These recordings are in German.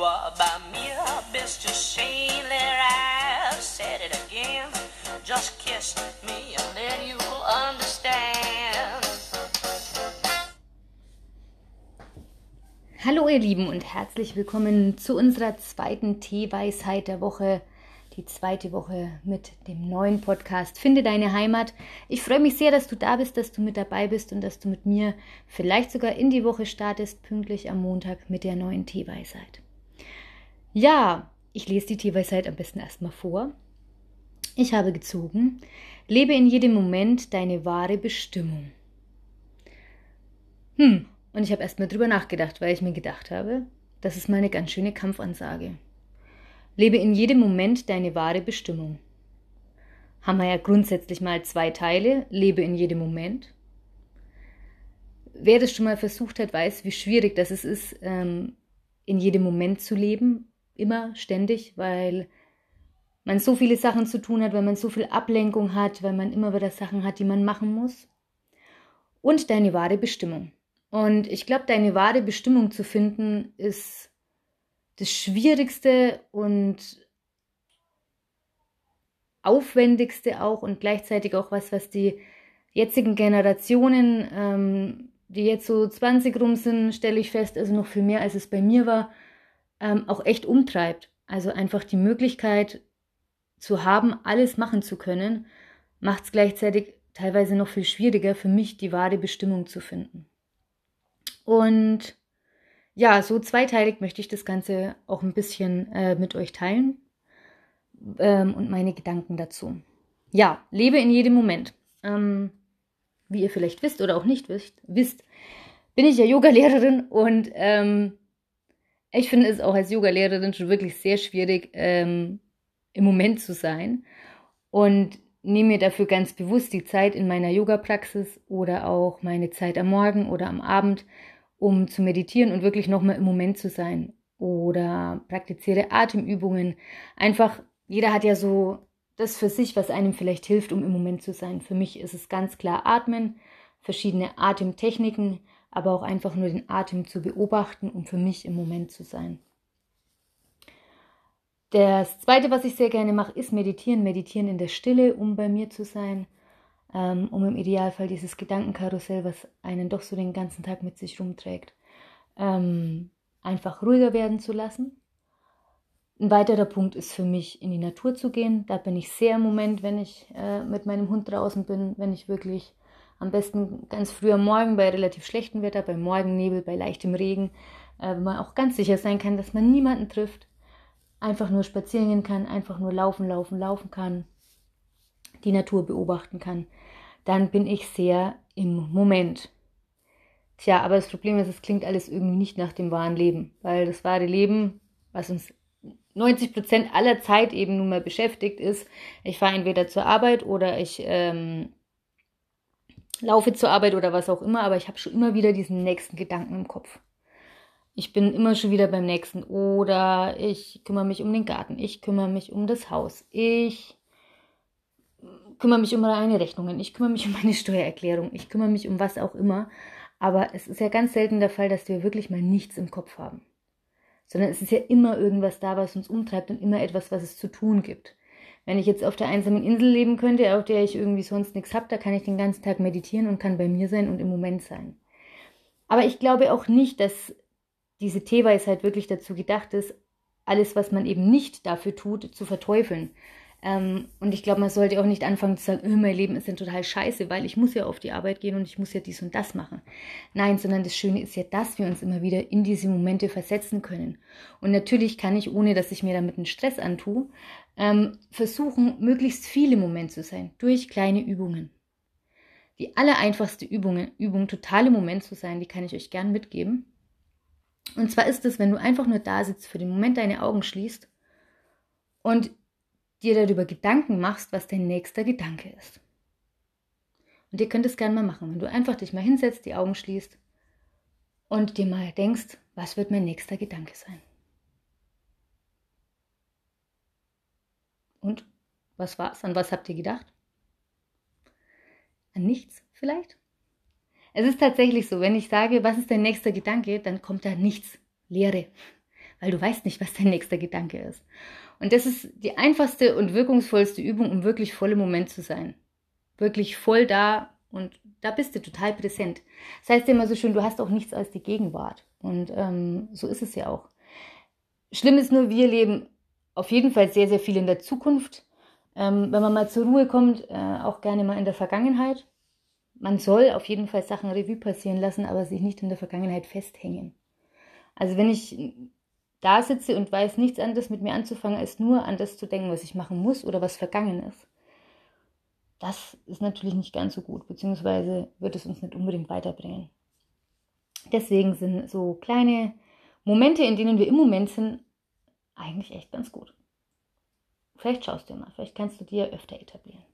you are by me. Best to say there I've said it again. Just kiss me and then you'll understand. Hallo ihr Lieben und herzlich willkommen zu unserer zweiten Teeweisheit der Woche. Die zweite Woche mit dem neuen Podcast Finde deine Heimat. Ich freue mich sehr, dass du da bist, dass du mit dabei bist und dass du mit mir vielleicht sogar in die Woche startest, pünktlich am Montag mit der neuen Teeweisheit. Ja, ich lese die Teeweisheit am besten erstmal vor. Ich habe gezogen, lebe in jedem Moment deine wahre Bestimmung. Hm, und ich habe erstmal drüber nachgedacht, weil ich mir gedacht habe, das ist mal eine ganz schöne Kampfansage. Lebe in jedem Moment deine wahre Bestimmung. Haben wir ja grundsätzlich mal zwei Teile. Lebe in jedem Moment. Wer das schon mal versucht hat, weiß, wie schwierig das ist, ähm, in jedem Moment zu leben. Immer, ständig, weil man so viele Sachen zu tun hat, weil man so viel Ablenkung hat, weil man immer wieder Sachen hat, die man machen muss. Und deine wahre Bestimmung. Und ich glaube, deine wahre Bestimmung zu finden, ist das Schwierigste und Aufwendigste auch und gleichzeitig auch was, was die jetzigen Generationen, ähm, die jetzt so 20 rum sind, stelle ich fest, also noch viel mehr, als es bei mir war, ähm, auch echt umtreibt. Also einfach die Möglichkeit zu haben, alles machen zu können, macht es gleichzeitig teilweise noch viel schwieriger für mich, die wahre Bestimmung zu finden. Und ja, so zweiteilig möchte ich das Ganze auch ein bisschen äh, mit euch teilen ähm, und meine Gedanken dazu. Ja, lebe in jedem Moment. Ähm, wie ihr vielleicht wisst oder auch nicht wisst, wisst bin ich ja Yogalehrerin und ähm, ich finde es auch als Yogalehrerin schon wirklich sehr schwierig, ähm, im Moment zu sein und nehme mir dafür ganz bewusst die Zeit in meiner Yoga-Praxis oder auch meine Zeit am Morgen oder am Abend, um zu meditieren und wirklich nochmal im Moment zu sein. Oder praktiziere Atemübungen. Einfach, jeder hat ja so das für sich, was einem vielleicht hilft, um im Moment zu sein. Für mich ist es ganz klar Atmen, verschiedene Atemtechniken, aber auch einfach nur den Atem zu beobachten, um für mich im Moment zu sein. Das zweite, was ich sehr gerne mache, ist meditieren. Meditieren in der Stille, um bei mir zu sein ähm, um im Idealfall dieses Gedankenkarussell, was einen doch so den ganzen Tag mit sich rumträgt, ähm, einfach ruhiger werden zu lassen. Ein weiterer Punkt ist für mich, in die Natur zu gehen. Da bin ich sehr im Moment, wenn ich äh, mit meinem Hund draußen bin, wenn ich wirklich am besten ganz früh am Morgen bei relativ schlechtem Wetter, bei Morgennebel, bei leichtem Regen, äh, wenn man auch ganz sicher sein kann, dass man niemanden trifft, einfach nur spazieren gehen kann, einfach nur laufen, laufen, laufen kann, die Natur beobachten kann dann bin ich sehr im Moment. Tja, aber das Problem ist, es klingt alles irgendwie nicht nach dem wahren Leben, weil das wahre Leben, was uns 90 Prozent aller Zeit eben nun mal beschäftigt ist, ich fahre entweder zur Arbeit oder ich ähm, laufe zur Arbeit oder was auch immer, aber ich habe schon immer wieder diesen nächsten Gedanken im Kopf. Ich bin immer schon wieder beim nächsten oder ich kümmere mich um den Garten, ich kümmere mich um das Haus, ich kümmere mich um meine Rechnungen, ich kümmere mich um meine Steuererklärung, ich kümmere mich um was auch immer. Aber es ist ja ganz selten der Fall, dass wir wirklich mal nichts im Kopf haben. Sondern es ist ja immer irgendwas da, was uns umtreibt und immer etwas, was es zu tun gibt. Wenn ich jetzt auf der einsamen Insel leben könnte, auf der ich irgendwie sonst nichts habe, da kann ich den ganzen Tag meditieren und kann bei mir sein und im Moment sein. Aber ich glaube auch nicht, dass diese Teeweisheit wirklich dazu gedacht ist, alles, was man eben nicht dafür tut, zu verteufeln, ähm, und ich glaube, man sollte auch nicht anfangen zu sagen, oh, mein Leben ist ja total scheiße, weil ich muss ja auf die Arbeit gehen und ich muss ja dies und das machen. Nein, sondern das Schöne ist ja, dass wir uns immer wieder in diese Momente versetzen können. Und natürlich kann ich, ohne dass ich mir damit einen Stress antue, ähm, versuchen, möglichst viele Momente zu sein, durch kleine Übungen. Die allereinfachste Übung, Übung, totale Moment zu sein, die kann ich euch gern mitgeben. Und zwar ist es, wenn du einfach nur da sitzt, für den Moment deine Augen schließt und dir darüber Gedanken machst, was dein nächster Gedanke ist. Und ihr könnt es gerne mal machen, wenn du einfach dich mal hinsetzt, die Augen schließt und dir mal denkst, was wird mein nächster Gedanke sein? Und was war's? An was habt ihr gedacht? An nichts vielleicht? Es ist tatsächlich so, wenn ich sage, was ist dein nächster Gedanke, dann kommt da nichts, Leere, weil du weißt nicht, was dein nächster Gedanke ist. Und das ist die einfachste und wirkungsvollste Übung, um wirklich voll im Moment zu sein. Wirklich voll da und da bist du total präsent. Das heißt immer so schön, du hast auch nichts als die Gegenwart. Und ähm, so ist es ja auch. Schlimm ist nur, wir leben auf jeden Fall sehr, sehr viel in der Zukunft. Ähm, wenn man mal zur Ruhe kommt, äh, auch gerne mal in der Vergangenheit. Man soll auf jeden Fall Sachen Revue passieren lassen, aber sich nicht in der Vergangenheit festhängen. Also wenn ich da sitze und weiß nichts anderes mit mir anzufangen, als nur an das zu denken, was ich machen muss oder was vergangen ist, das ist natürlich nicht ganz so gut, beziehungsweise wird es uns nicht unbedingt weiterbringen. Deswegen sind so kleine Momente, in denen wir im Moment sind, eigentlich echt ganz gut. Vielleicht schaust du mal, vielleicht kannst du dir öfter etablieren.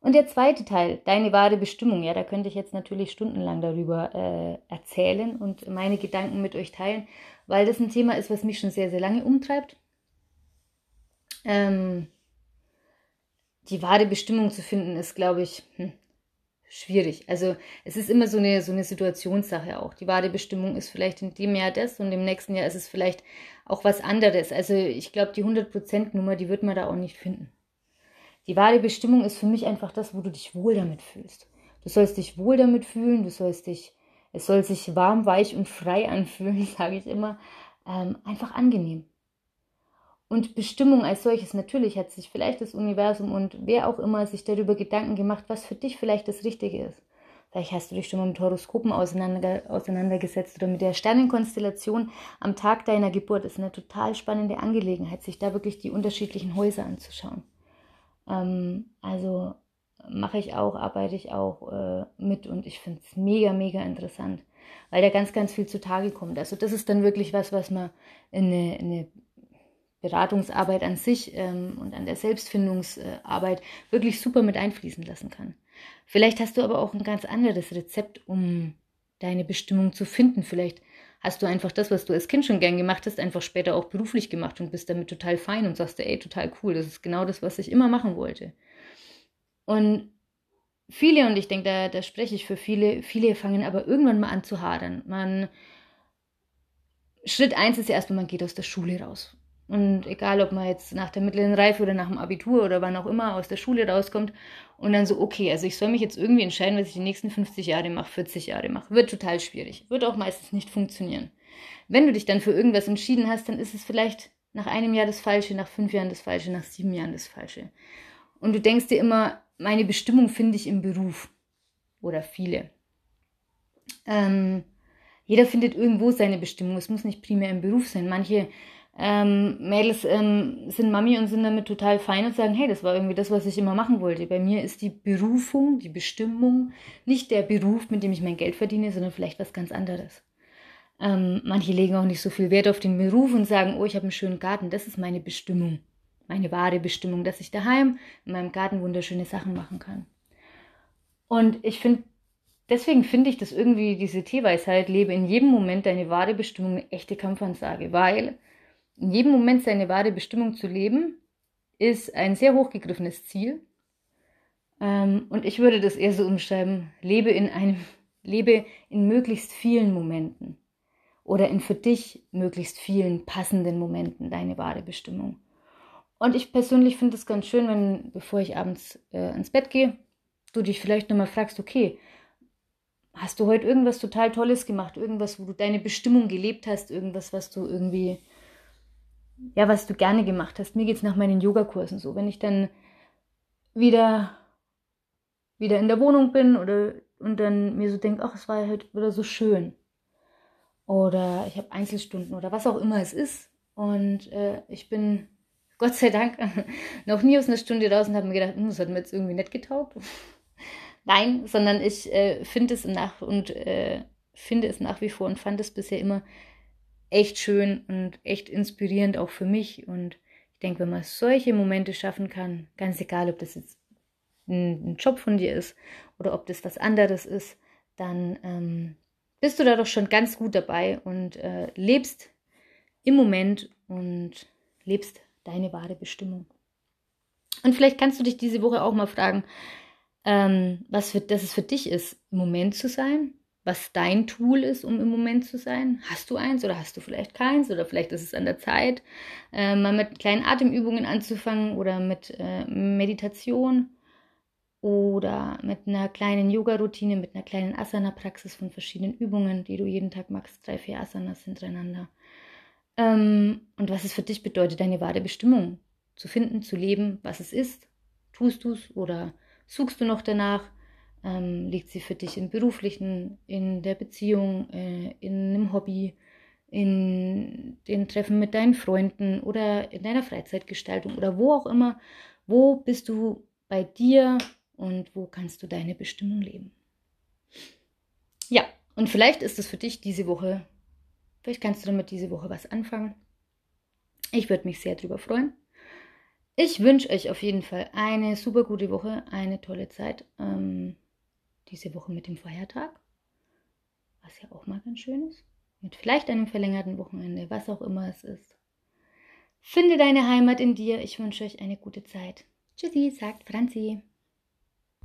Und der zweite Teil, deine wahre Bestimmung, ja, da könnte ich jetzt natürlich stundenlang darüber äh, erzählen und meine Gedanken mit euch teilen, weil das ein Thema ist, was mich schon sehr, sehr lange umtreibt. Ähm, die wahre Bestimmung zu finden, ist, glaube ich, hm, schwierig. Also es ist immer so eine, so eine Situationssache auch. Die wahre Bestimmung ist vielleicht in dem Jahr das und im nächsten Jahr ist es vielleicht auch was anderes. Also ich glaube, die 100%-Nummer, die wird man da auch nicht finden. Die wahre Bestimmung ist für mich einfach das, wo du dich wohl damit fühlst. Du sollst dich wohl damit fühlen, du sollst dich, es soll sich warm, weich und frei anfühlen, sage ich immer. Ähm, einfach angenehm. Und Bestimmung als solches, natürlich hat sich vielleicht das Universum und wer auch immer sich darüber Gedanken gemacht, was für dich vielleicht das Richtige ist. Vielleicht hast du dich schon mal mit Horoskopen auseinander, auseinandergesetzt oder mit der Sternenkonstellation am Tag deiner Geburt. Das ist eine total spannende Angelegenheit, sich da wirklich die unterschiedlichen Häuser anzuschauen. Ähm, also mache ich auch, arbeite ich auch äh, mit und ich finde es mega, mega interessant, weil da ganz, ganz viel zutage kommt. Also das ist dann wirklich was, was man in eine, in eine Beratungsarbeit an sich ähm, und an der Selbstfindungsarbeit wirklich super mit einfließen lassen kann. Vielleicht hast du aber auch ein ganz anderes Rezept, um deine Bestimmung zu finden. Vielleicht hast du einfach das, was du als Kind schon gern gemacht hast, einfach später auch beruflich gemacht und bist damit total fein und sagst, ey, total cool, das ist genau das, was ich immer machen wollte. Und viele, und ich denke, da, da spreche ich für viele, viele fangen aber irgendwann mal an zu hadern. Man, Schritt eins ist ja erstmal, man geht aus der Schule raus. Und egal, ob man jetzt nach der mittleren Reife oder nach dem Abitur oder wann auch immer aus der Schule rauskommt und dann so, okay, also ich soll mich jetzt irgendwie entscheiden, was ich die nächsten 50 Jahre mache, 40 Jahre mache. Wird total schwierig. Wird auch meistens nicht funktionieren. Wenn du dich dann für irgendwas entschieden hast, dann ist es vielleicht nach einem Jahr das Falsche, nach fünf Jahren das Falsche, nach sieben Jahren das Falsche. Und du denkst dir immer, meine Bestimmung finde ich im Beruf. Oder viele. Ähm, jeder findet irgendwo seine Bestimmung. Es muss nicht primär im Beruf sein. Manche ähm, Mädels ähm, sind Mami und sind damit total fein und sagen, hey, das war irgendwie das, was ich immer machen wollte. Bei mir ist die Berufung, die Bestimmung nicht der Beruf, mit dem ich mein Geld verdiene, sondern vielleicht was ganz anderes. Ähm, manche legen auch nicht so viel Wert auf den Beruf und sagen, oh, ich habe einen schönen Garten, das ist meine Bestimmung, meine wahre Bestimmung, dass ich daheim in meinem Garten wunderschöne Sachen machen kann. Und ich finde, deswegen finde ich, dass irgendwie diese Teeweisheit, lebe in jedem Moment deine wahre Bestimmung, eine echte Kampfansage, weil in jedem Moment seine wahre Bestimmung zu leben, ist ein sehr hochgegriffenes Ziel. Ähm, und ich würde das eher so umschreiben, lebe in einem, lebe in möglichst vielen Momenten oder in für dich möglichst vielen passenden Momenten deine wahre Bestimmung. Und ich persönlich finde es ganz schön, wenn, bevor ich abends äh, ins Bett gehe, du dich vielleicht nochmal fragst, okay, hast du heute irgendwas total Tolles gemacht, irgendwas, wo du deine Bestimmung gelebt hast, irgendwas, was du irgendwie ja, was du gerne gemacht hast. Mir geht es nach meinen Yogakursen so. Wenn ich dann wieder, wieder in der Wohnung bin oder und dann mir so denke, ach, es war ja heute wieder so schön. Oder ich habe Einzelstunden oder was auch immer es ist. Und äh, ich bin Gott sei Dank noch nie aus einer Stunde raus und habe mir gedacht, hm, das hat mir jetzt irgendwie nicht getaugt. Nein, sondern ich äh, finde es nach und äh, finde es nach wie vor und fand es bisher immer echt schön und echt inspirierend auch für mich. Und ich denke, wenn man solche Momente schaffen kann, ganz egal, ob das jetzt ein, Job von dir ist oder ob das was anderes ist, dann ähm, bist du da doch schon ganz gut dabei und äh, lebst im Moment und lebst deine wahre Bestimmung. Und vielleicht kannst du dich diese Woche auch mal fragen, ähm, was für, dass es für dich ist, im Moment zu sein, was dein Tool ist, um im Moment zu sein. Hast du eins oder hast du vielleicht keins oder vielleicht ist es an der Zeit, äh, mal mit kleinen Atemübungen anzufangen oder mit äh, Meditation oder mit einer kleinen Yoga-Routine, mit einer kleinen Asana-Praxis von verschiedenen Übungen, die du jeden Tag machst, drei, vier Asanas hintereinander. Ähm, und was es für dich bedeutet, deine wahre Bestimmung zu finden, zu leben, was es ist. Tust du es oder suchst du noch danach? Ähm, liegt sie für dich im beruflichen, in der Beziehung, äh, in einem Hobby, in den Treffen mit deinen Freunden oder in deiner Freizeitgestaltung oder wo auch immer? Wo bist du bei dir und wo kannst du deine Bestimmung leben? Ja, und vielleicht ist es für dich diese Woche, vielleicht kannst du damit diese Woche was anfangen. Ich würde mich sehr darüber freuen. Ich wünsche euch auf jeden Fall eine super gute Woche, eine tolle Zeit. Ähm, diese Woche mit dem Feiertag, was ja auch mal ganz schön ist. Mit vielleicht einem verlängerten Wochenende, was auch immer es ist. Finde deine Heimat in dir. Ich wünsche euch eine gute Zeit. Tschüssi, sagt Franzi.